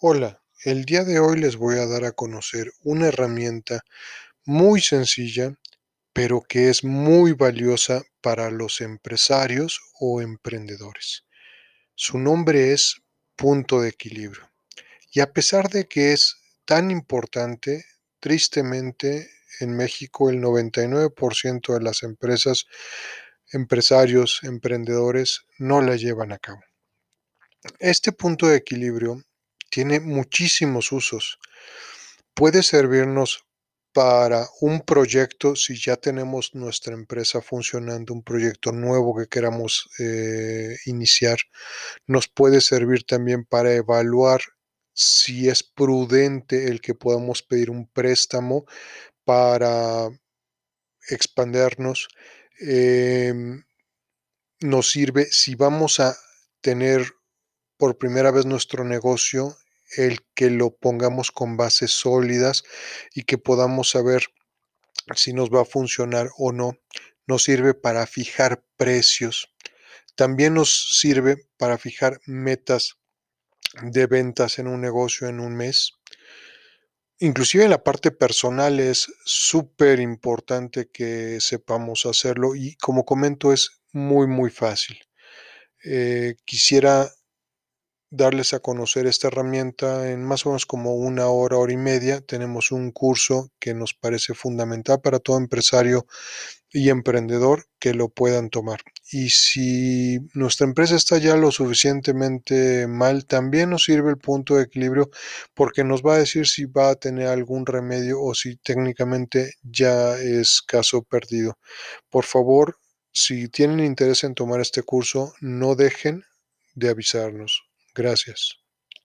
Hola, el día de hoy les voy a dar a conocer una herramienta muy sencilla, pero que es muy valiosa para los empresarios o emprendedores. Su nombre es punto de equilibrio. Y a pesar de que es tan importante, tristemente en México el 99% de las empresas, empresarios, emprendedores no la llevan a cabo. Este punto de equilibrio tiene muchísimos usos. Puede servirnos para un proyecto, si ya tenemos nuestra empresa funcionando, un proyecto nuevo que queramos eh, iniciar, nos puede servir también para evaluar si es prudente el que podamos pedir un préstamo para expandernos. Em, nos sirve si vamos a tener por primera vez nuestro negocio, el que lo pongamos con bases sólidas y que podamos saber si nos va a funcionar o no. Nos sirve para fijar precios. También nos sirve para fijar metas de ventas en un negocio en un mes. Inclusive en la parte personal es súper importante que sepamos hacerlo y como comento es muy muy fácil. Eh, quisiera darles a conocer esta herramienta en más o menos como una hora, hora y media. Tenemos un curso que nos parece fundamental para todo empresario y emprendedor que lo puedan tomar. Y si nuestra empresa está ya lo suficientemente mal, también nos sirve el punto de equilibrio porque nos va a decir si va a tener algún remedio o si técnicamente ya es caso perdido. Por favor, si tienen interés en tomar este curso, no dejen de avisarnos. Gracias.